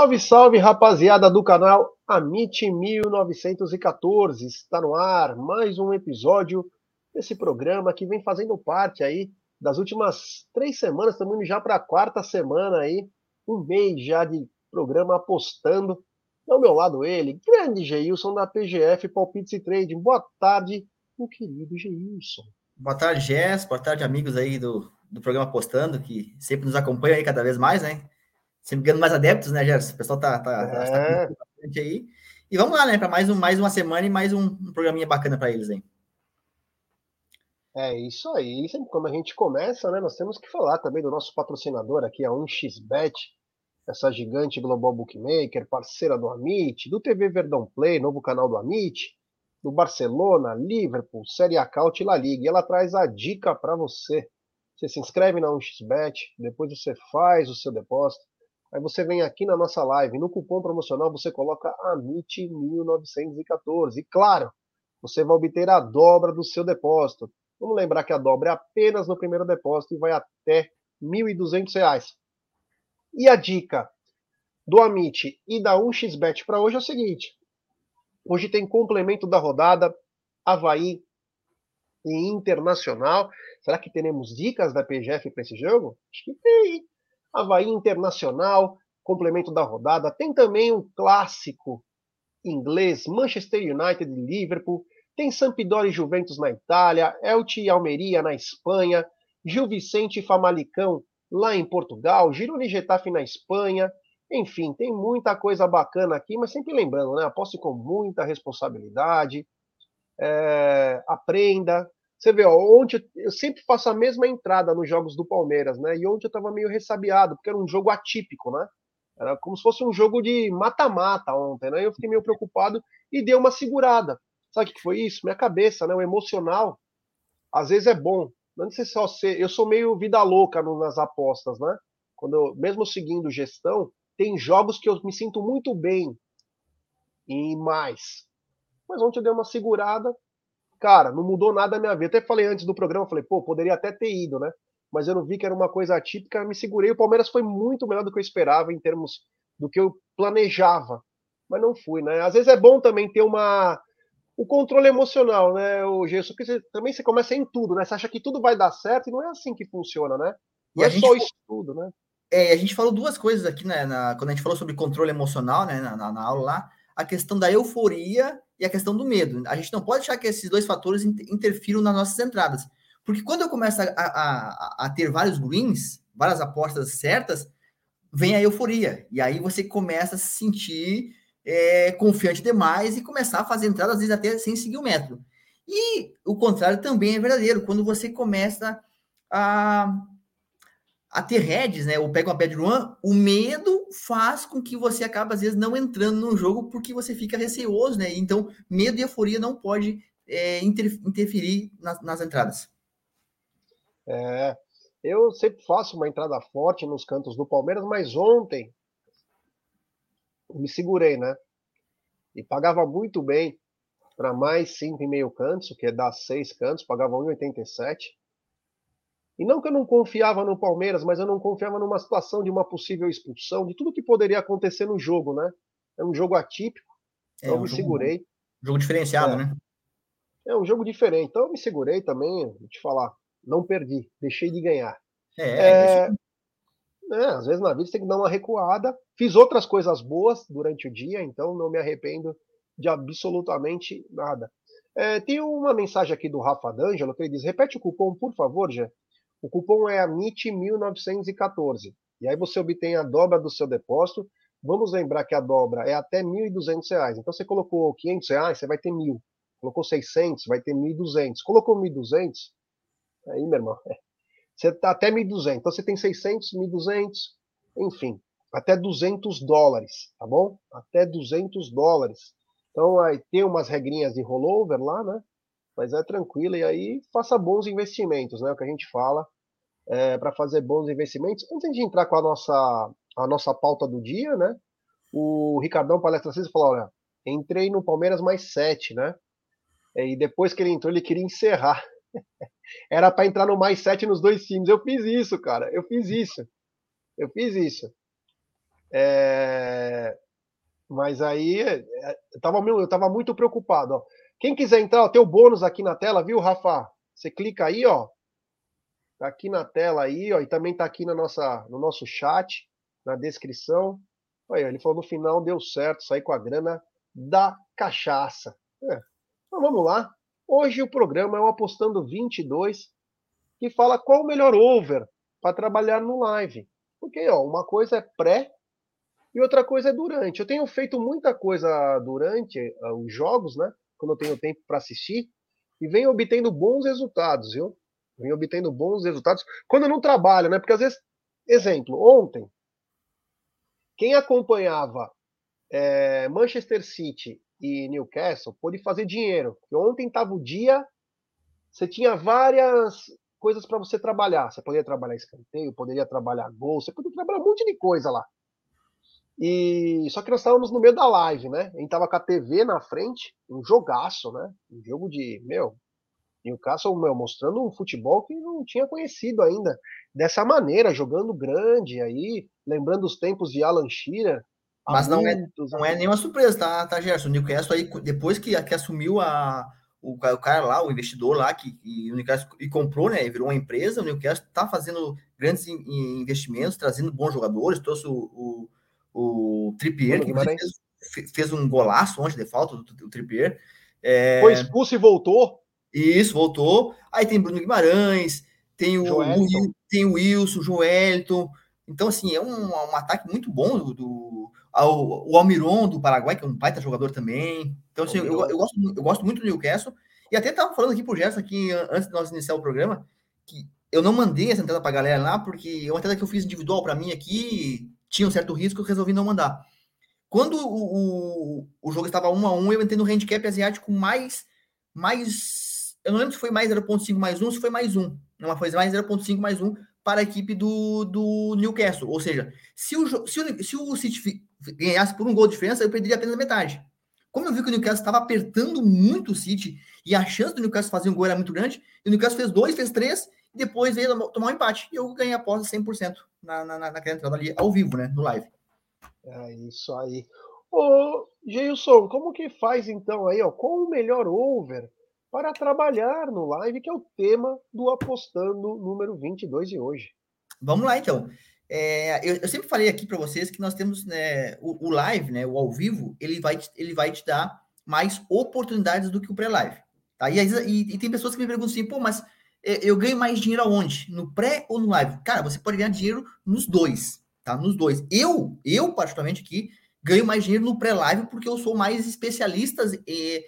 Salve, salve, rapaziada do canal Amit 1914. Está no ar mais um episódio desse programa que vem fazendo parte aí das últimas três semanas, estamos indo já para a quarta semana aí, um mês já de programa apostando. Ao meu lado ele, grande Geilson da PGF Palpites e Trading. Boa tarde, meu querido Geilson. Boa tarde, Jess. Boa tarde, amigos aí do, do programa Apostando, que sempre nos acompanham aí cada vez mais, né? Sempre ganhando mais adeptos, né, Jess? O pessoal tá, tá, tá é. tá bastante aí. E vamos lá, né, para mais, um, mais uma semana e mais um, um programinha bacana para eles aí. É isso aí. Sempre quando a gente começa, né, nós temos que falar também do nosso patrocinador aqui, a 1xBet, essa gigante global bookmaker, parceira do Amit, do TV Verdão Play, novo canal do Amit, do Barcelona, Liverpool, Série A Caut e La Liga. E ela traz a dica para você. Você se inscreve na 1xBet, depois você faz o seu depósito, aí você vem aqui na nossa live, no cupom promocional você coloca AMIT1914. E claro, você vai obter a dobra do seu depósito. Vamos lembrar que a dobra é apenas no primeiro depósito e vai até R$ 1.200. E a dica do Amit e da 1xBet para hoje é o seguinte: Hoje tem complemento da rodada Havaí e Internacional. Será que teremos dicas da PGF para esse jogo? Acho que tem. Havaí Internacional, complemento da rodada. Tem também um clássico inglês, Manchester United e Liverpool. Tem Sampdoria e Juventus na Itália, Elche e Almeria na Espanha, Gil Vicente e Famalicão lá em Portugal, Girona e Getafe na Espanha, enfim, tem muita coisa bacana aqui, mas sempre lembrando, né? Aposte com muita responsabilidade, é, aprenda. Você vê, ó, ontem eu sempre faço a mesma entrada nos jogos do Palmeiras, né? E ontem eu estava meio ressabiado, porque era um jogo atípico, né? Era como se fosse um jogo de mata-mata ontem, né? Eu fiquei meio preocupado e dei uma segurada. Sabe o que foi isso? Minha cabeça, né? O emocional, às vezes é bom. Não sei se ser. Eu sou meio vida louca nas apostas, né? Quando eu, mesmo seguindo gestão, tem jogos que eu me sinto muito bem e mais. Mas ontem eu dei uma segurada. Cara, não mudou nada a minha vida. Até falei antes do programa, falei, pô, poderia até ter ido, né? Mas eu não vi que era uma coisa atípica, me segurei. O Palmeiras foi muito melhor do que eu esperava em termos do que eu planejava. Mas não fui, né? Às vezes é bom também ter uma o controle emocional, né, o Gerson? Porque você, também você começa em tudo, né? Você acha que tudo vai dar certo e não é assim que funciona, né? Não e é só isso tudo, né? É, a gente falou duas coisas aqui, né, na, quando a gente falou sobre controle emocional, né, na, na, na, aula lá, a questão da euforia e a questão do medo. A gente não pode achar que esses dois fatores interfiram nas nossas entradas. Porque quando eu começo a, a, a ter vários greens, várias apostas certas, vem a euforia. E aí você começa a se sentir é, confiante demais e começar a fazer entradas, às vezes até sem seguir o método. E o contrário também é verdadeiro. Quando você começa a a ter heads, né, ou pega uma bad run, o medo faz com que você acabe, às vezes, não entrando no jogo porque você fica receoso, né? Então, medo e euforia não pode é, interferir nas, nas entradas. É, eu sempre faço uma entrada forte nos cantos do Palmeiras, mas ontem me segurei, né? E pagava muito bem para mais 5,5 cantos, que é dar 6 cantos, pagava 1,87 e não que eu não confiava no Palmeiras, mas eu não confiava numa situação de uma possível expulsão, de tudo que poderia acontecer no jogo, né? É um jogo atípico, é, então um me jogo, segurei. Jogo diferenciado, é. né? É um jogo diferente, então eu me segurei também, vou te falar, não perdi, deixei de ganhar. É, é, é, às vezes na vida você tem que dar uma recuada. Fiz outras coisas boas durante o dia, então não me arrependo de absolutamente nada. É, tem uma mensagem aqui do Rafa D'Angelo que ele diz: repete o cupom, por favor, Jé. O cupom é AMIT1914. E aí você obtém a dobra do seu depósito. Vamos lembrar que a dobra é até R$ 1.200. Então você colocou 500 reais, você vai ter R$ 1.000. Colocou 600, vai ter 1.200. Colocou 1.200, aí, meu irmão, é. você tá até 1.200. Então você tem 600, 1.200, enfim, até 200 dólares, tá bom? Até 200 dólares. Então aí tem umas regrinhas de rollover lá, né? Mas é tranquilo e aí faça bons investimentos, né? O que a gente fala é, para fazer bons investimentos. Antes de entrar com a nossa a nossa pauta do dia, né? O Ricardão Palestra Cisa falou, olha, entrei no Palmeiras mais sete, né? E depois que ele entrou, ele queria encerrar. Era para entrar no mais sete nos dois times. Eu fiz isso, cara. Eu fiz isso. Eu fiz isso. É... Mas aí é, eu tava, eu tava muito preocupado. Ó. Quem quiser entrar, ó, tem o bônus aqui na tela, viu, Rafa? Você clica aí, ó. Tá aqui na tela aí, ó, e também tá aqui na nossa, no nosso chat, na descrição. Olha, ele falou no final deu certo, sair com a grana da cachaça. É. Então vamos lá. Hoje o programa é o Apostando 22, que fala qual o melhor over para trabalhar no live. Porque ó, uma coisa é pré e outra coisa é durante. Eu tenho feito muita coisa durante uh, os jogos, né? Quando eu tenho tempo para assistir, e venho obtendo bons resultados, viu? Venho obtendo bons resultados quando eu não trabalho, né? Porque às vezes, exemplo, ontem, quem acompanhava é, Manchester City e Newcastle pôde fazer dinheiro. Porque ontem estava o dia, você tinha várias coisas para você trabalhar. Você poderia trabalhar escanteio, poderia trabalhar gol, você poderia trabalhar um monte de coisa lá. E só que nós estávamos no meio da live, né? A gente tava com a TV na frente, um jogaço, né? Um jogo de, meu, Newcastle, meu, mostrando um futebol que não tinha conhecido ainda dessa maneira, jogando grande aí, lembrando os tempos de Alan Shearer. Mas não é, não é nenhuma surpresa, tá, tá, Gerson? O Newcastle aí, depois que, que assumiu a, o, o cara lá, o investidor lá, que e o Newcastle e comprou, né? Virou uma empresa, o Newcastle tá fazendo grandes investimentos, trazendo bons jogadores, trouxe o, o o Trippier, que fez, fez, um golaço ontem de falta, o, o Trippier. É... Foi expulso e voltou. Isso, voltou. Aí tem Bruno Guimarães, tem o, o tem o Wilson, o Joelton. Então, assim, é um, um ataque muito bom do, do ao, o Almiron do Paraguai, que é um baita jogador também. Então, assim, eu, eu, gosto, eu gosto muito do Newcastle. E até estava falando aqui pro Gerson, aqui, antes de nós iniciar o programa, que eu não mandei essa entrada para a galera lá, porque é uma entrada que eu fiz individual para mim aqui, tinha um certo risco, eu resolvi não mandar. Quando o, o, o jogo estava 1 a 1 eu entrei no handicap asiático mais. mais eu não lembro se foi mais 0,5 mais 1, se foi mais 1. Não foi mais 0,5 mais 1 para a equipe do, do Newcastle. Ou seja, se o, se o, se o City ganhasse por um gol de diferença, eu perderia apenas metade. Como eu vi que o Newcastle estava apertando muito o City e a chance do Newcastle fazer um gol era muito grande, o Newcastle fez dois, fez três, e depois veio tomar um empate. E eu ganhei a aposta 100% na, na, naquela entrada ali, ao vivo, né? No live. É isso aí. Ô, Geilson, como que faz então aí, ó? Qual o melhor over para trabalhar no live, que é o tema do Apostando número 22 de hoje? Vamos lá, então. É, eu, eu, sempre falei aqui para vocês que nós temos né, o, o, live, né, o ao vivo, ele vai, ele vai te dar mais oportunidades do que o pré-live. Tá? E, e, e, tem pessoas que me perguntam assim, pô, mas eu ganho mais dinheiro aonde? No pré ou no live? Cara, você pode ganhar dinheiro nos dois, tá? Nos dois. Eu, eu particularmente aqui, ganho mais dinheiro no pré-live porque eu sou mais especialista, e,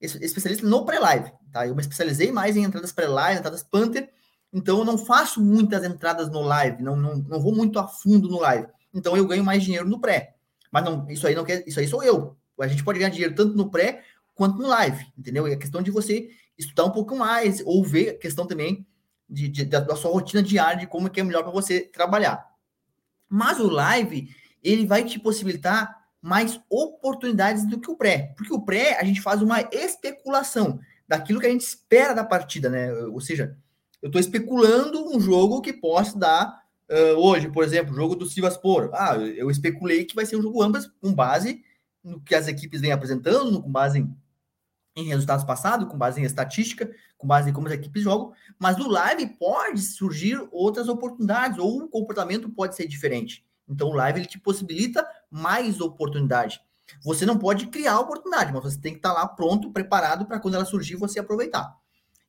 especialista no pré-live, tá? Eu me especializei mais em entradas pré-live, entradas Panther, então eu não faço muitas entradas no live, não, não, não vou muito a fundo no live. Então eu ganho mais dinheiro no pré. Mas não, isso aí não quer, isso aí sou eu. A gente pode ganhar dinheiro tanto no pré quanto no live, entendeu? É questão de você estudar um pouco mais, ou ver a questão também de, de da, da, sua rotina diária, de como é que é melhor para você trabalhar. Mas o live, ele vai te possibilitar mais oportunidades do que o pré. Porque o pré, a gente faz uma especulação daquilo que a gente espera da partida, né? Ou seja, eu estou especulando um jogo que possa dar uh, hoje, por exemplo, o jogo do Sivaspor. Ah, eu especulei que vai ser um jogo ambas com base no que as equipes vêm apresentando, com base em em resultados passados, com base em estatística, com base em como as equipes jogam, mas no live pode surgir outras oportunidades, ou o comportamento pode ser diferente. Então o live ele te possibilita mais oportunidade. Você não pode criar oportunidade, mas você tem que estar lá pronto, preparado para quando ela surgir você aproveitar.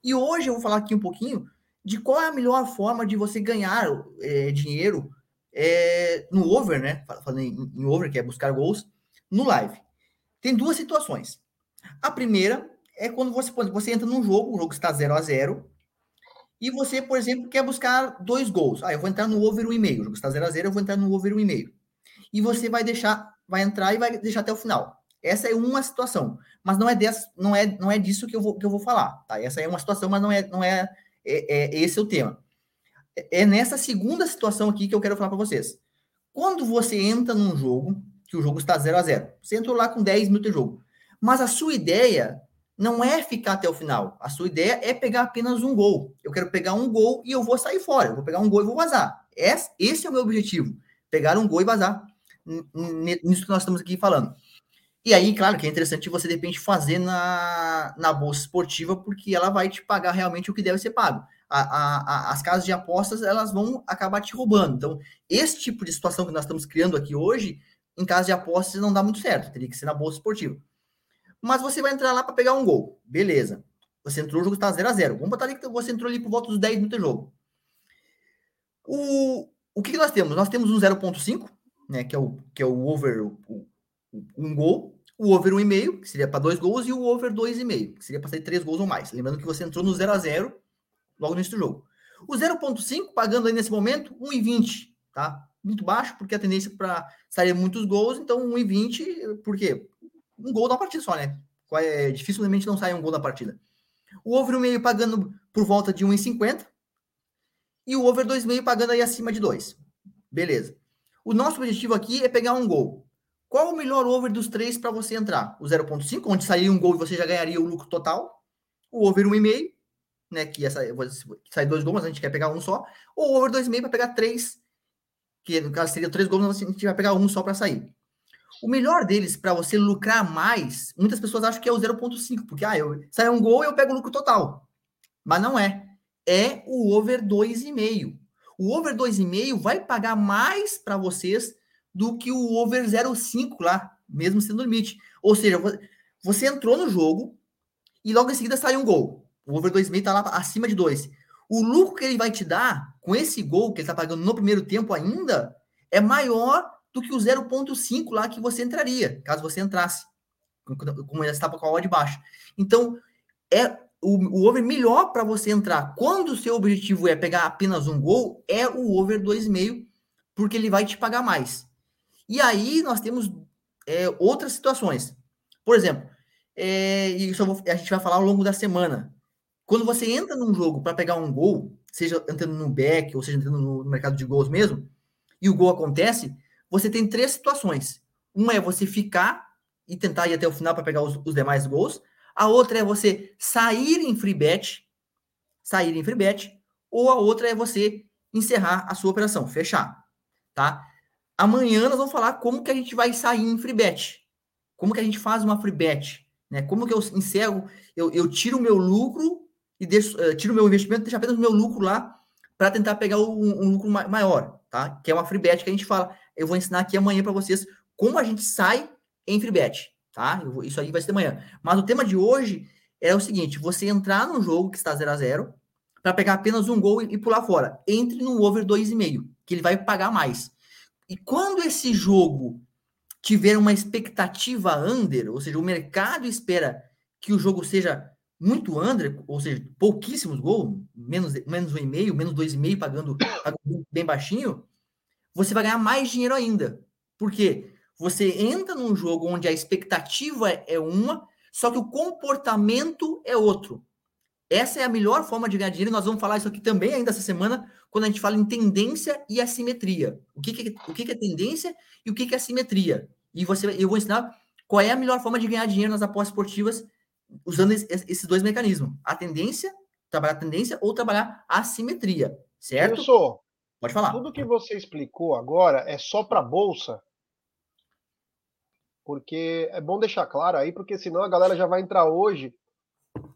E hoje eu vou falar aqui um pouquinho de qual é a melhor forma de você ganhar é, dinheiro é, no over, né? Falando em, em over, que é buscar gols, no live. Tem duas situações. A primeira é quando você, você entra num jogo, o jogo está 0 a 0 e você, por exemplo, quer buscar dois gols. Ah, eu vou entrar no over 1,5. O jogo está 0 a 0 eu vou entrar no over 1,5. E você vai deixar, vai entrar e vai deixar até o final. Essa é uma situação, mas não é dessa, não é, não é disso que eu vou, que eu vou falar, tá? Essa é uma situação, mas não é, não é, é, é esse é o tema. É, é nessa segunda situação aqui que eu quero falar para vocês. Quando você entra num jogo, que o jogo está 0 a 0 você entrou lá com 10 minutos de jogo. Mas a sua ideia não é ficar até o final. A sua ideia é pegar apenas um gol. Eu quero pegar um gol e eu vou sair fora. Eu vou pegar um gol e vou vazar. Esse é o meu objetivo. Pegar um gol e vazar. nisso que nós estamos aqui falando. E aí, claro que é interessante você, de repente, fazer na, na bolsa esportiva, porque ela vai te pagar realmente o que deve ser pago. A, a, a, as casas de apostas, elas vão acabar te roubando. Então, esse tipo de situação que nós estamos criando aqui hoje, em casa de apostas, não dá muito certo. Teria que ser na bolsa esportiva. Mas você vai entrar lá para pegar um gol. Beleza. Você entrou, o jogo está 0 a 0 Vamos botar ali que você entrou ali por volta dos 10 minutos de jogo. O, o que, que nós temos? Nós temos um 0.5, né, que é o, que é o over, o, um gol, o over 1,5, que seria para dois gols, e o over 2,5, que seria para sair três gols ou mais. Lembrando que você entrou no 0 a 0 logo no início do jogo. O 0,5 pagando aí nesse momento 1,20, tá? Muito baixo, porque a tendência para sair muitos gols, então 1,20, por quê? Um gol da partida só, né? É, dificilmente não sai um gol da partida. O over 1,5 pagando por volta de 1,50 e o over 2,5 pagando aí acima de 2. Beleza. O nosso objetivo aqui é pegar um gol. Qual o melhor over dos três para você entrar? O 0.5, onde sairia um gol e você já ganharia o lucro total. O over 1,5, né? Que essa, sai dois gols, mas a gente quer pegar um só. Ou o over 2,5 para pegar três, que no caso seria três gols, mas a gente vai pegar um só para sair. O melhor deles para você lucrar mais, muitas pessoas acham que é o 0.5, porque ah, eu sai um gol eu pego o lucro total. Mas não é. É o over 2,5. O over 2,5 vai pagar mais para vocês do que o over 0,5 lá, mesmo sendo limite. Ou seja, você entrou no jogo e logo em seguida sai um gol. O over 2,5 está lá acima de 2. O lucro que ele vai te dar com esse gol que ele está pagando no primeiro tempo ainda é maior do que o 0,5 lá que você entraria, caso você entrasse, como ele estava com a odd baixa. Então, é o, o over melhor para você entrar quando o seu objetivo é pegar apenas um gol é o over 2,5, porque ele vai te pagar mais. E aí nós temos é, outras situações. Por exemplo, é, isso vou, a gente vai falar ao longo da semana. Quando você entra num jogo para pegar um gol, seja entrando no back ou seja entrando no mercado de gols mesmo, e o gol acontece, você tem três situações. Uma é você ficar e tentar ir até o final para pegar os, os, demais gols. A outra é você sair em free bet, sair em free bet, ou a outra é você encerrar a sua operação, fechar, tá? Amanhã nós vamos falar como que a gente vai sair em free bet. Como que a gente faz uma free bet, né? Como que eu encerro, eu, eu tiro o meu lucro e deixo, uh, tiro o meu investimento, deixo apenas o meu lucro lá para tentar pegar um, um, lucro maior, tá? Que é uma free bet que a gente fala. Eu vou ensinar aqui amanhã para vocês como a gente sai em free bet, tá? Vou, isso aí vai ser amanhã. Mas o tema de hoje é o seguinte: você entrar num jogo que está 0 a 0 para pegar apenas um gol e, e pular fora. Entre no over 2,5, que ele vai pagar mais. E quando esse jogo tiver uma expectativa under, ou seja, o mercado espera que o jogo seja muito under, ou seja, pouquíssimos gols, menos, menos um e meio, menos dois e meio, pagando, pagando bem baixinho, você vai ganhar mais dinheiro ainda. Por quê? Você entra num jogo onde a expectativa é uma, só que o comportamento é outro. Essa é a melhor forma de ganhar dinheiro. Nós vamos falar isso aqui também ainda essa semana, quando a gente fala em tendência e assimetria. O que, que, é, o que, que é tendência e o que, que é assimetria. E você, eu vou ensinar qual é a melhor forma de ganhar dinheiro nas apostas esportivas usando esses dois mecanismos. A tendência, trabalhar a tendência ou trabalhar a assimetria, certo? Professor, Pode falar. Tudo que você explicou agora é só para bolsa? Porque é bom deixar claro aí, porque senão a galera já vai entrar hoje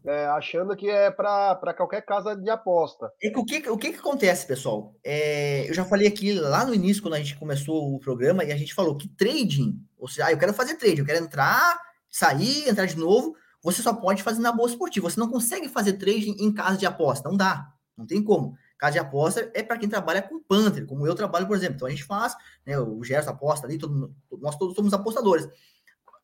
é, achando que é para qualquer casa de aposta. É que o, que, o que, que acontece, pessoal? É, eu já falei aqui lá no início, quando a gente começou o programa, e a gente falou que trading, ou seja, ah, eu quero fazer trade, eu quero entrar, sair, entrar de novo, você só pode fazer na bolsa esportiva. Você não consegue fazer trading em casa de aposta, não dá, não tem como. Casa de aposta é para quem trabalha com Panther, como eu trabalho, por exemplo. Então a gente faz, né, o Gerson aposta ali, todo, nós todos somos apostadores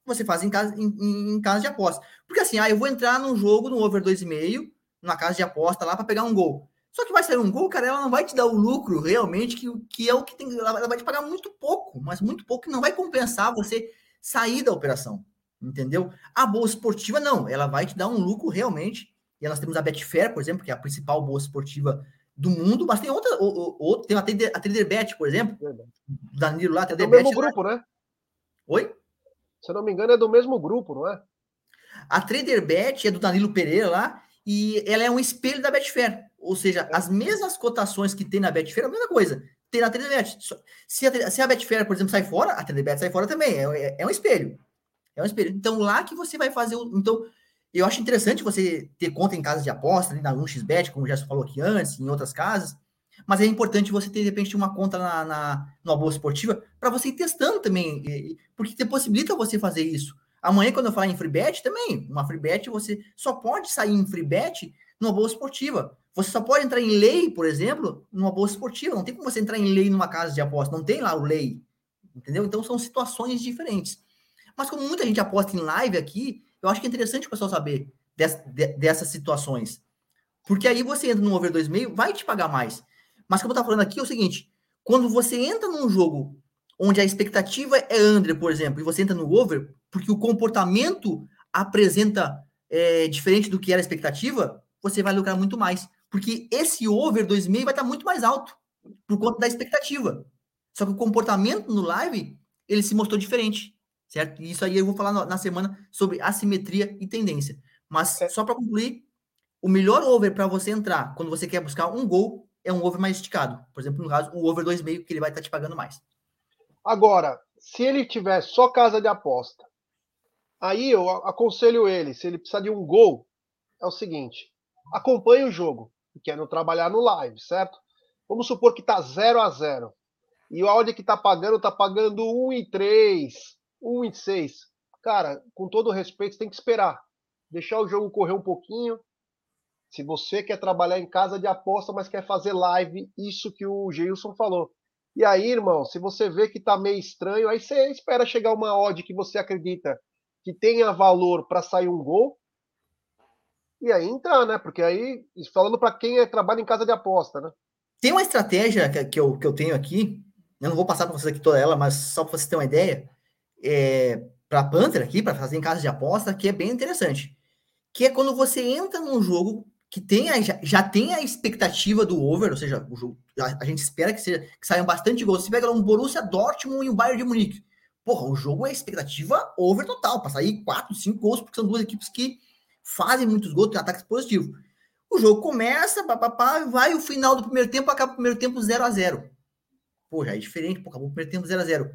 você faz em casa, em, em casa de aposta. Porque assim, ah, eu vou entrar num jogo no over 2,5, na casa de aposta lá para pegar um gol. Só que vai sair um gol, cara, ela não vai te dar o lucro realmente, que, que é o que tem. Ela vai te pagar muito pouco, mas muito pouco, que não vai compensar você sair da operação. Entendeu? A bolsa esportiva, não, ela vai te dar um lucro realmente. E nós temos a Betfair, por exemplo, que é a principal bolsa esportiva do mundo, mas tem outra, outra tem a Trader, a Trader Bet, por exemplo, Danilo lá, Trader é Bet. mesmo grupo, né? Oi? Se eu não me engano, é do mesmo grupo, não é? A TraderBet é do Danilo Pereira lá, e ela é um espelho da Betfair. Ou seja, as mesmas cotações que tem na Betfair, a mesma coisa. tem na Tradebet. Se a, se a Betfair, por exemplo, sai fora, a Tradebet sai fora também. É, é, é, um espelho. É um espelho. Então, lá que você vai fazer o. Então, eu acho interessante você ter conta em casas de aposta, ali na 1xBet, como já falou aqui antes, em outras casas. Mas é importante você ter, de repente, uma conta na, na, numa bolsa esportiva para você ir testando também, porque te possibilita você fazer isso. Amanhã, quando eu falar em free bet, também, uma free bet, você só pode sair em free bet numa bolsa esportiva. Você só pode entrar em lei, por exemplo, numa bolsa esportiva. Não tem como você entrar em lei numa casa de aposta. Não tem lá o lei. Entendeu? Então são situações diferentes. Mas como muita gente aposta em live aqui, eu acho que é interessante o pessoal saber dessas, dessas situações. Porque aí você entra no over 2,5, vai te pagar mais. Mas como eu estava falando aqui, é o seguinte: quando você entra num jogo onde a expectativa é under, por exemplo, e você entra no over, porque o comportamento apresenta é, diferente do que era a expectativa, você vai lucrar muito mais. Porque esse over 2,5 vai estar muito mais alto por conta da expectativa. Só que o comportamento no live, ele se mostrou diferente, certo? E isso aí eu vou falar na semana sobre assimetria e tendência. Mas é. só para concluir, o melhor over para você entrar quando você quer buscar um gol é um over mais esticado. Por exemplo, no caso, o over 2,5 que ele vai estar te pagando mais. Agora, se ele tiver só casa de aposta, aí eu aconselho ele, se ele precisar de um gol, é o seguinte: acompanhe o jogo, querendo trabalhar no live, certo? Vamos supor que tá 0 a 0 e o áudio que tá pagando tá pagando 1 em 3, 1 em 6. Cara, com todo respeito, tem que esperar. Deixar o jogo correr um pouquinho. Se você quer trabalhar em casa de aposta, mas quer fazer live, isso que o Gilson falou. E aí, irmão, se você vê que tá meio estranho, aí você espera chegar uma odd que você acredita que tenha valor para sair um gol. E aí entrar, né? Porque aí, falando para quem é, trabalha em casa de aposta, né? Tem uma estratégia que, eu, que eu tenho aqui, eu não vou passar para vocês aqui toda ela, mas só para vocês terem uma ideia, é, para Panther aqui, para fazer em casa de aposta, que é bem interessante. Que é quando você entra num jogo que tenha, já, já tem a expectativa do over, ou seja, jogo, a, a gente espera que, seja, que saiam bastante gols. Você pega um Borussia Dortmund e um Bayern de Munique. Porra, o jogo é expectativa over total, para sair 4, 5 gols, porque são duas equipes que fazem muitos gols, tem ataques positivos. O jogo começa, papapá, vai o final do primeiro tempo, acaba o primeiro tempo 0 a 0 Pô, já é diferente, pô, acabou o primeiro tempo 0 a 0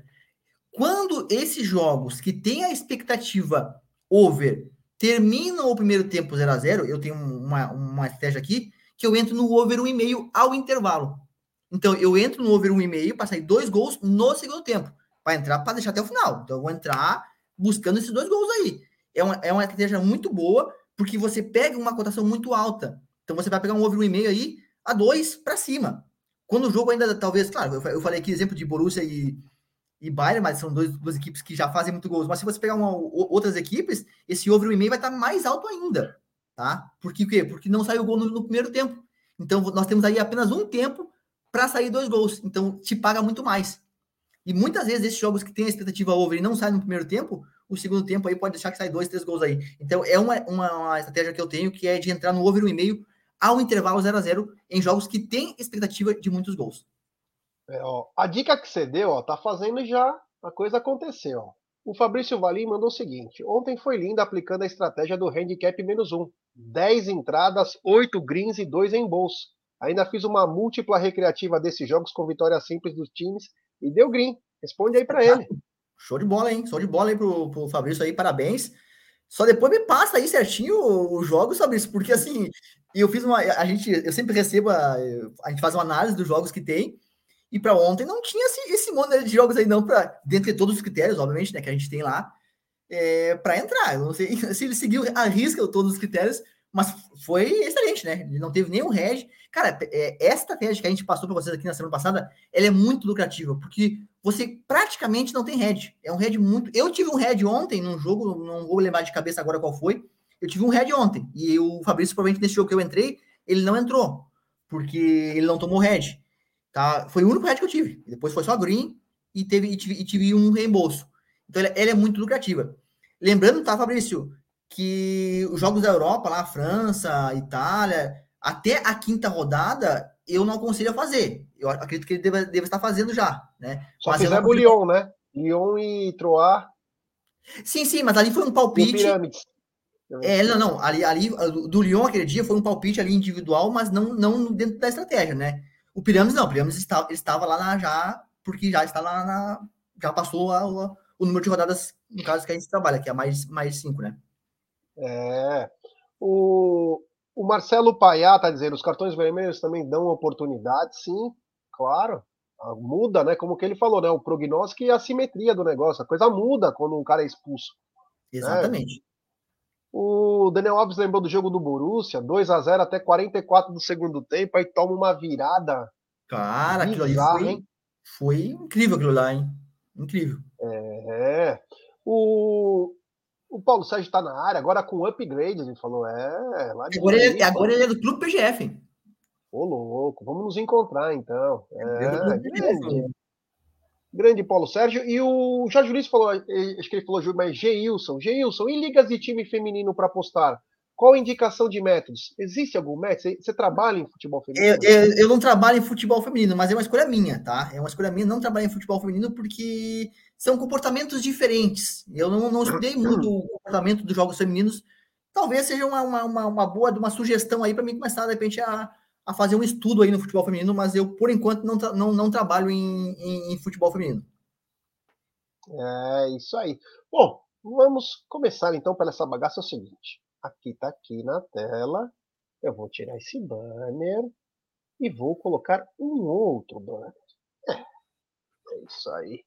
Quando esses jogos que têm a expectativa over terminam o primeiro tempo 0 a 0 eu tenho uma, uma estratégia aqui, que eu entro no over 1,5 ao intervalo. Então, eu entro no over 1,5 para sair dois gols no segundo tempo, para entrar, para deixar até o final. Então, eu vou entrar buscando esses dois gols aí. É uma, é uma estratégia muito boa, porque você pega uma cotação muito alta. Então, você vai pegar um over 1,5 aí a 2 para cima. Quando o jogo ainda, talvez, claro, eu falei aqui exemplo de Borussia e, e Bayern, mas são dois, duas equipes que já fazem muito gols. Mas se você pegar uma, outras equipes, esse over 1,5 vai estar mais alto ainda, tá? Por quê? Porque não saiu gol no, no primeiro tempo. Então, nós temos aí apenas um tempo para sair dois gols. Então, te paga muito mais. E muitas vezes esses jogos que tem a expectativa over e não saem no primeiro tempo, o segundo tempo aí pode deixar que sai dois, três gols aí. Então, é uma, uma, uma estratégia que eu tenho que é de entrar no over 1,5 ao intervalo 0 a 0 em jogos que tem expectativa de muitos gols. É, ó, a dica que você deu, ó, tá fazendo já a coisa acontecer, ó. O Fabrício Valim mandou o seguinte: ontem foi lindo aplicando a estratégia do handicap menos um. 10 entradas, 8 greens e 2 em bolso. Ainda fiz uma múltipla recreativa desses jogos com vitória simples dos times e deu green. Responde aí para ele. Show de bola, hein? Show de bola aí pro, pro Fabrício aí, parabéns. Só depois me passa aí certinho os jogos, Fabrício, porque assim, eu fiz uma. A gente, eu sempre recebo, a, a gente faz uma análise dos jogos que tem. E para ontem não tinha esse, esse monte de jogos aí, não, para dentro de todos os critérios, obviamente, né, que a gente tem lá, é, para entrar. Eu não sei se ele seguiu a risca todos os critérios, mas foi excelente, né? Ele não teve nenhum hedge. Cara, é, essa estratégia que a gente passou para vocês aqui na semana passada, ela é muito lucrativa, porque você praticamente não tem head. É um head muito. Eu tive um head ontem num jogo, não vou lembrar de cabeça agora qual foi. Eu tive um head ontem. E o Fabrício, provavelmente nesse jogo que eu entrei, ele não entrou, porque ele não tomou head. Tá? Foi o único head que eu tive. Depois foi só green e, teve, e, tive, e tive um reembolso. Então ela, ela é muito lucrativa. Lembrando, tá, Fabrício, que os jogos da Europa, lá, França, Itália, até a quinta rodada, eu não aconselho a fazer. Eu acredito que ele deve, deve estar fazendo já, né? Só mas fizer o Lyon, né? Lyon e Troar. Sim, sim, mas ali foi um palpite. É, não, não. Ali, ali do Lyon aquele dia foi um palpite ali individual, mas não, não dentro da estratégia, né? O Pirâmides não, o Pirâmides estava, ele estava lá na, já, porque já está lá na. Já passou a, a, o número de rodadas, no caso que a gente trabalha, que é mais, mais cinco, né? É. O, o Marcelo Paiá está dizendo, os cartões vermelhos também dão oportunidade, sim, claro. Muda, né? Como que ele falou, né? O prognóstico e a simetria do negócio. A coisa muda quando um cara é expulso. Né? Exatamente. Né? O Daniel Alves lembrou do jogo do Borussia, 2 a 0 até 44 do segundo tempo, aí toma uma virada. Cara, aquilo ali foi, foi incrível aquilo lá, hein? Incrível. É. O, o Paulo Sérgio está na área, agora com upgrade, ele falou. É, agora, ele, agora ele é do Clube PGF. Ô, louco, vamos nos encontrar então. É, é grande, Paulo Sérgio. E o Jorge Luiz falou, acho que ele falou, mas Geilson, Geilson, e ligas de time feminino para apostar? Qual a indicação de métodos? Existe algum método? Você, trabalha em futebol feminino? Eu, eu, eu, não trabalho em futebol feminino, mas é uma escolha minha, tá? É uma escolha minha não trabalhar em futebol feminino porque são comportamentos diferentes. Eu não, não estudei muito o comportamento dos jogos femininos. Talvez seja uma, uma, uma boa uma sugestão aí para mim começar, de repente, a, a fazer um estudo aí no futebol feminino, mas eu, por enquanto, não, não, não trabalho em, em, em futebol feminino. É isso aí. Bom, vamos começar então pela essa bagaça. É o seguinte: aqui está aqui na tela. Eu vou tirar esse banner e vou colocar um outro banner. É, é isso aí.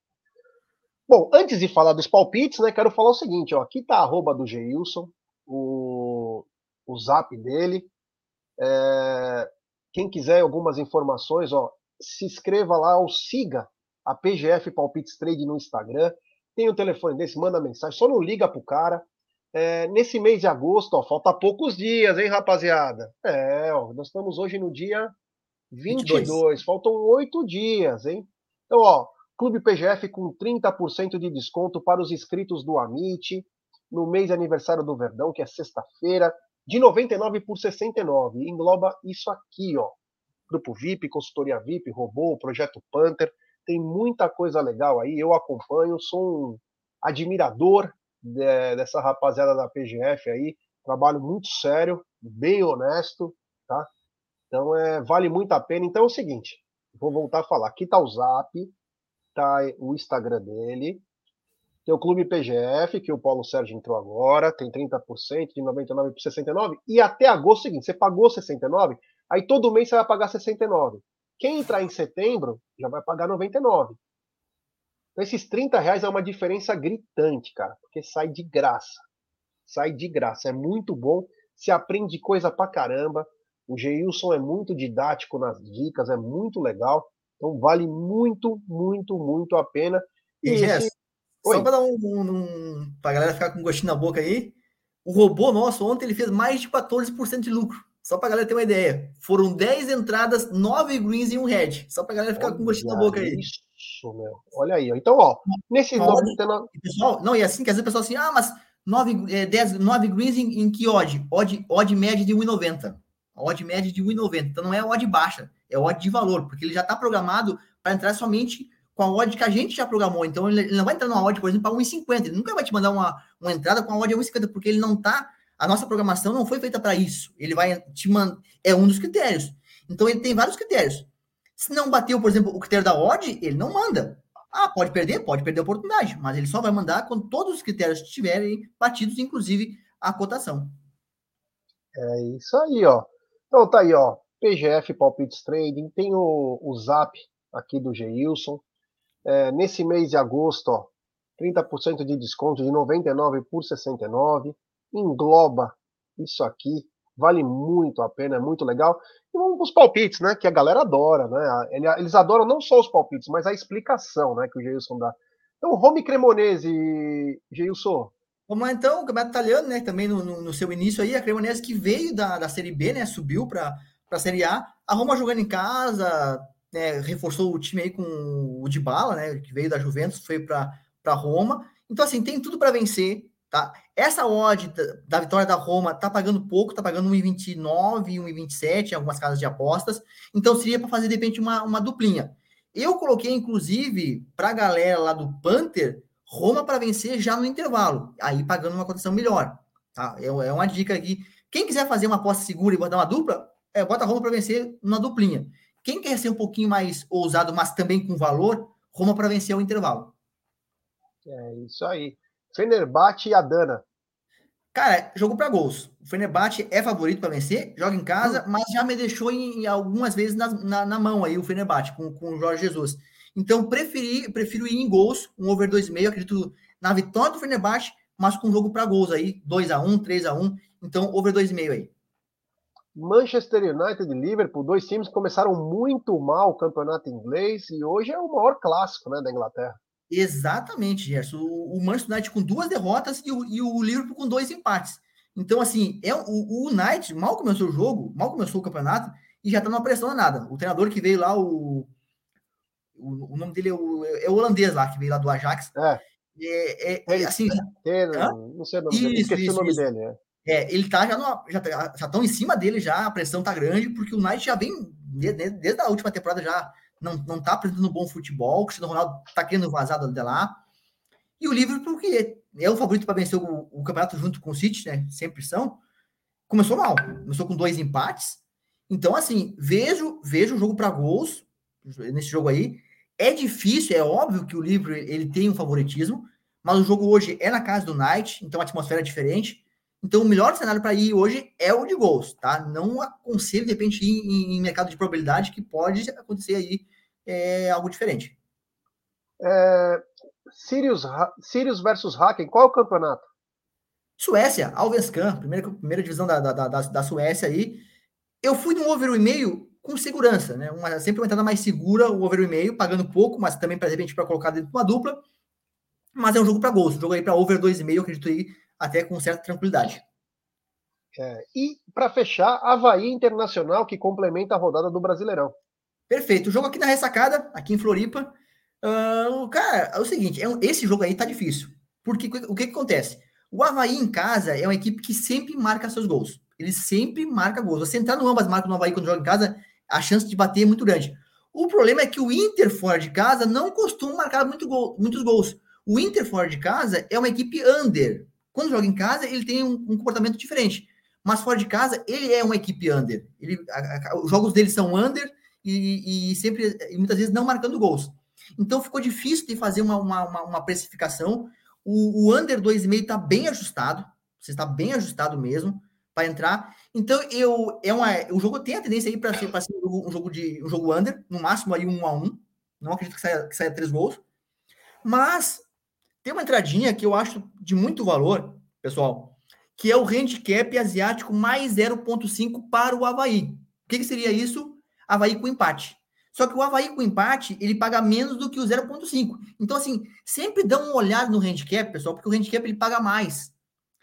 Bom, antes de falar dos palpites, né, quero falar o seguinte, ó, aqui está a arroba do Geilson, o, o zap dele. É, quem quiser algumas informações, ó, se inscreva lá ou siga a PGF Palpites Trade no Instagram. Tem o telefone desse, manda mensagem, só não liga pro cara. É, nesse mês de agosto, ó, falta poucos dias, hein, rapaziada? É, ó, nós estamos hoje no dia 22, 22. faltam oito dias, hein? Então, ó, Clube PGF com 30% de desconto para os inscritos do Amit, no mês de aniversário do Verdão, que é sexta-feira, de 99 por 69. Engloba isso aqui, ó. Grupo VIP, consultoria VIP, robô, projeto Panther. Tem muita coisa legal aí. Eu acompanho, sou um admirador de, dessa rapaziada da PGF aí. Trabalho muito sério, bem honesto, tá? Então é, vale muito a pena. Então é o seguinte, vou voltar a falar. Aqui tá o Zap, tá o Instagram dele, tem o Clube PGF, que o Paulo Sérgio entrou agora, tem 30%, de 99 por 69, e até agosto é o seguinte, você pagou 69, aí todo mês você vai pagar 69. Quem entrar em setembro já vai pagar 99. Então esses 30 reais é uma diferença gritante, cara, porque sai de graça. Sai de graça, é muito bom, se aprende coisa pra caramba. O Geilson é muito didático nas dicas, é muito legal. Então vale muito, muito, muito a pena. E, e Jess, só para dar um, um, para galera ficar com gostinho na boca aí, o robô nosso ontem ele fez mais de 14% de lucro. Só para galera ter uma ideia. Foram 10 entradas, 9 greens e um red. Só para galera ficar Olha com gostinho na boca aí. Isso, meu. Olha aí. Então, ó, nesse ó, 99... pessoal, não, e assim que às vezes o pessoal assim, ah, mas 9, é, 10, 9 greens em, em que odd? odd? Odd média de 1,90. Odd média de 1,90. Então não é odd baixa é odd de valor, porque ele já está programado para entrar somente com a odd que a gente já programou. Então, ele não vai entrar numa odd, por exemplo, para 1,50. Ele nunca vai te mandar uma, uma entrada com a odd 1,50, porque ele não está. A nossa programação não foi feita para isso. Ele vai te mandar. É um dos critérios. Então, ele tem vários critérios. Se não bateu, por exemplo, o critério da odd, ele não manda. Ah, pode perder? Pode perder a oportunidade, mas ele só vai mandar quando todos os critérios estiverem batidos, inclusive a cotação. É isso aí, ó. Então tá aí, ó. PGF Palpites Trading, tem o, o Zap aqui do Geilson. É, nesse mês de agosto, ó, 30% de desconto de 99 por 69. Engloba isso aqui. Vale muito a pena, é muito legal. E vamos para os palpites, né? Que a galera adora, né? Eles adoram não só os palpites, mas a explicação né, que o Geilson dá. Então, Rome Cremonese, Geilson. Vamos lá então, o campeonato italiano, né? Também no, no, no, seu início aí, a Cremonese que veio da, da Série B, né? Subiu para a Série A. A Roma jogando em casa, né, reforçou o time aí com o Dybala, né, que veio da Juventus, foi para Roma. Então, assim, tem tudo para vencer, tá? Essa odd da, vitória da Roma tá pagando pouco, tá pagando 1,29, 1,27 em algumas casas de apostas. Então, seria para fazer, de repente, uma, uma duplinha. Eu coloquei, inclusive, para a galera lá do Panther, Roma para vencer já no intervalo, aí pagando uma cotação melhor. Tá? É, é uma dica aqui. Quem quiser fazer uma aposta segura e botar uma dupla, é, bota Roma para vencer na duplinha. Quem quer ser um pouquinho mais ousado, mas também com valor, Roma para vencer o intervalo. É isso aí. Fenerbahçe e Adana. Cara, jogo para gols. O Fenerbahçe é favorito para vencer, joga em casa, hum. mas já me deixou em, em algumas vezes na, na, na, mão aí o Fenerbahçe com, com o Jorge Jesus. Então, preferi, prefiro ir em gols, um over 2,5, acredito na vitória do Fenerbahçe, mas com jogo para gols aí, 2 a 1 3 a 1 então over 2,5 aí. Manchester United e Liverpool, dois times que começaram muito mal o campeonato inglês e hoje é o maior clássico né, da Inglaterra. Exatamente, Gerson. O, o Manchester United com duas derrotas e o, e o Liverpool com dois empates. Então, assim, é o, o United mal começou o jogo, mal começou o campeonato e já tá numa pressão danada. O treinador que veio lá, o, o, o nome dele é o, é o holandês lá, que veio lá do Ajax. É. É, é, é assim. não sei o nome isso, dele, esqueci isso, o nome isso. dele. É. É, ele tá já, no, já tá, já em cima dele já, a pressão tá grande, porque o Knight já vem desde, desde a última temporada já não, não tá apresentando bom futebol, o Cristiano Ronaldo tá querendo vazado de lá. E o Liverpool, que é o favorito para vencer o, o, campeonato junto com o City, né? Sempre são. Começou mal, começou com dois empates. Então, assim, vejo, vejo o jogo para gols nesse jogo aí. É difícil, é óbvio que o Liverpool ele tem um favoritismo, mas o jogo hoje é na casa do Knight, então a atmosfera é diferente. Então, o melhor cenário para ir hoje é o de gols, tá? Não aconselho, de repente, ir em, mercado de probabilidade, que pode acontecer aí é, algo diferente. É, Sirius, Sirius versus Hacken, qual é o campeonato? Suécia, Alvescan, primeira, primeira divisão da, da, da, da Suécia aí. Eu fui no over e meio com segurança, né? Uma, sempre uma entrada mais segura, o over e meio, pagando pouco, mas também, para repente, para colocar dentro de uma dupla. Mas é um jogo para gols, um jogo aí para over 2,5, acredito aí, até com certa tranquilidade. É, e para fechar, Havaí Internacional, que complementa a rodada do Brasileirão. Perfeito. O jogo aqui na ressacada, aqui em Floripa. Uh, cara, é o seguinte: é um, esse jogo aí tá difícil. Porque o que, que acontece? O Havaí em casa é uma equipe que sempre marca seus gols. Ele sempre marca gols. Você entrar no ambas marcas no Havaí quando joga em casa, a chance de bater é muito grande. O problema é que o Inter fora de casa não costuma marcar muito gol, muitos gols. O Inter fora de casa é uma equipe under. Quando joga em casa, ele tem um, um comportamento diferente. Mas fora de casa, ele é uma equipe under. Ele, a, a, os jogos dele são under e, e, sempre, e muitas vezes não marcando gols. Então ficou difícil de fazer uma, uma, uma, uma precificação. O, o under 2,5 está bem ajustado. Você está bem ajustado mesmo para entrar. Então eu é uma, o jogo tem a tendência aí para ser, ser um jogo de um jogo under, no máximo aí um a um. Não acredito que saia, que saia três gols. Mas tem uma entradinha que eu acho de muito valor, pessoal, que é o handicap asiático mais 0,5 para o Havaí. O que, que, seria isso? Havaí com empate. Só que o Havaí com empate, ele paga menos do que o 0,5. Então, assim, sempre dá uma olhada no handicap, pessoal, porque o handicap ele paga mais.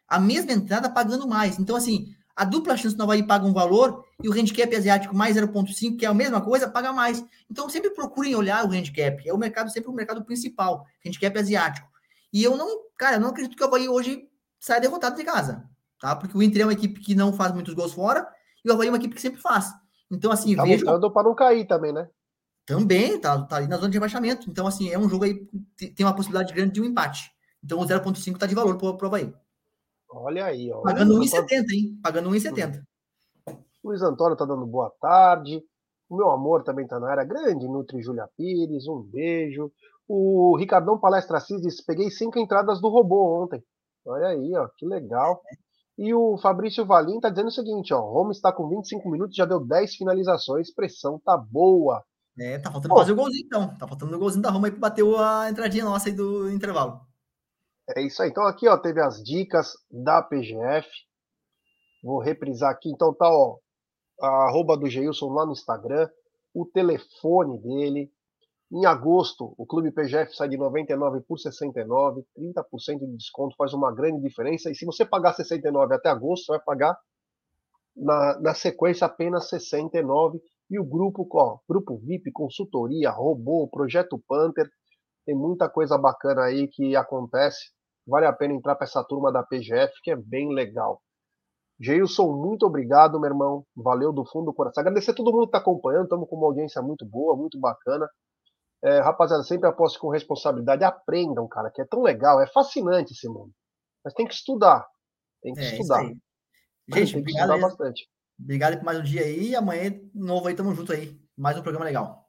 A mesma entrada pagando mais. Então, assim, a dupla chance do Havaí paga um valor e o handicap asiático mais 0,5, que é a mesma coisa, paga mais. Então, sempre procurem olhar o handicap. É o mercado, sempre o mercado principal, handicap asiático. E eu não, cara, eu não acredito que o Havaí hoje saia derrotado de casa, tá? Porque o Inter é uma equipe que não faz muitos gols fora e o Havaí é uma equipe que sempre faz. Então, assim, tá vejo... lutando para não cair também, né? Também, tá, tá ali na zona de rebaixamento. Então, assim, é um jogo aí tem uma possibilidade grande de um empate. Então, o 0.5 tá de valor pro, pro Havaí. Olha aí, ó. Pagando 1,70, hein? Pagando 1,70. Luiz Antônio tá dando boa tarde. O meu amor também tá na área. Grande Nutri Júlia Pires, um beijo. O Ricardão Palestra Assis disse: peguei cinco entradas do robô ontem. Olha aí, ó, que legal. E o Fabrício Valim está dizendo o seguinte: ó, Roma está com 25 minutos, já deu 10 finalizações, pressão tá boa. É, tá faltando Bom, fazer o golzinho então. Tá faltando o golzinho da Roma aí para bater a entradinha nossa aí do intervalo. É isso aí. Então aqui, ó, teve as dicas da PGF. Vou reprisar aqui. Então tá, ó, a arroba do Geilson lá no Instagram, o telefone dele, em agosto, o Clube PGF sai de 99 por 69, 30% de desconto faz uma grande diferença. E se você pagar 69 até agosto, você vai pagar na, na sequência apenas 69. E o grupo, ó, grupo VIP, consultoria, robô, projeto Panther, tem muita coisa bacana aí que acontece. Vale a pena entrar para essa turma da PGF, que é bem legal. Geilson, muito obrigado, meu irmão. Valeu do fundo do coração. Agradecer a todo mundo que está acompanhando. Estamos com uma audiência muito boa, muito bacana. É, rapaziada, sempre aposto com responsabilidade. Aprendam, cara, que é tão legal, é fascinante esse mundo. Mas tem que estudar. Tem que é, estudar. Gente, tem que obrigado, estudar bastante. Obrigado por mais um dia aí. Amanhã, novo aí, tamo junto aí. mais um programa legal.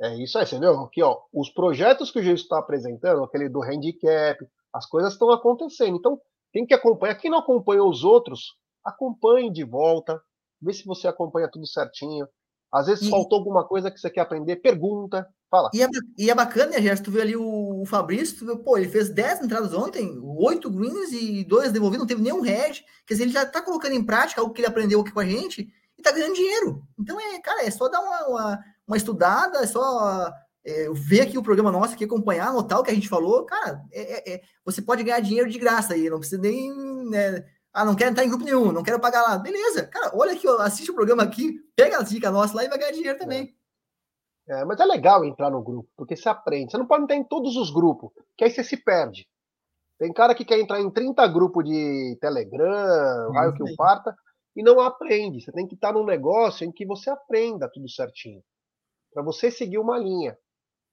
É isso aí, entendeu? Aqui, ó, os projetos que o Gilson está apresentando, aquele do handicap, as coisas estão acontecendo. Então, tem que acompanhar. Quem não acompanha os outros, acompanhe de volta, vê se você acompanha tudo certinho. Às vezes e... faltou alguma coisa que você quer aprender, pergunta, fala. E é, e é bacana, né, Gerson? Tu viu ali o, o Fabrício, tu viu, pô, ele fez 10 entradas ontem, 8 greens e 2 devolvidos, não teve nenhum red. Quer dizer, ele já tá colocando em prática algo que ele aprendeu aqui com a gente e tá ganhando dinheiro. Então, é, cara, é só dar uma, uma, uma estudada, é só é, ver aqui o programa nosso, aqui, acompanhar, anotar o que a gente falou. Cara, é, é, é você pode ganhar dinheiro de graça aí, não precisa nem. Né, ah, não quero entrar em grupo nenhum, não quero pagar lá. Beleza, cara, olha aqui, assiste o programa aqui, pega as dicas nossas lá e vai ganhar dinheiro também. É. mas é legal entrar no grupo, porque você aprende. Você não pode entrar em todos os grupos, que aí você se perde. Tem cara que quer entrar em 30 grupos de Telegram, raio que o parta, e não aprende. Você tem que estar num negócio em que você aprenda tudo certinho. Para você seguir uma linha.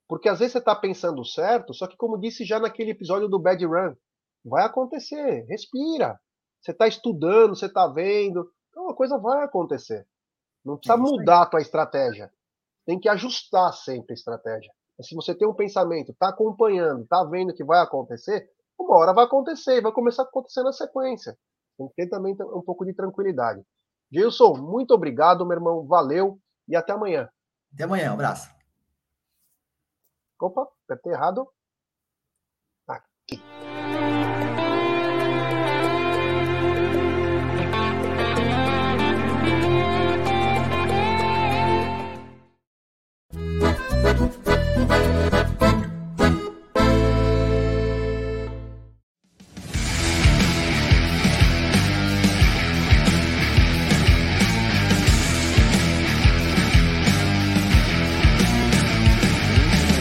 Porque às vezes você está pensando certo, só que como disse já naquele episódio do Bad Run, vai acontecer. Respira. Você está estudando, você está vendo. Então a coisa vai acontecer. Não precisa é mudar a tua estratégia. Tem que ajustar sempre a estratégia. Se você tem um pensamento, está acompanhando, está vendo que vai acontecer, uma hora vai acontecer e vai começar a acontecer na sequência. Tem que ter também um pouco de tranquilidade. Gilson, muito obrigado, meu irmão. Valeu e até amanhã. Até amanhã, um abraço. Opa, apertei errado.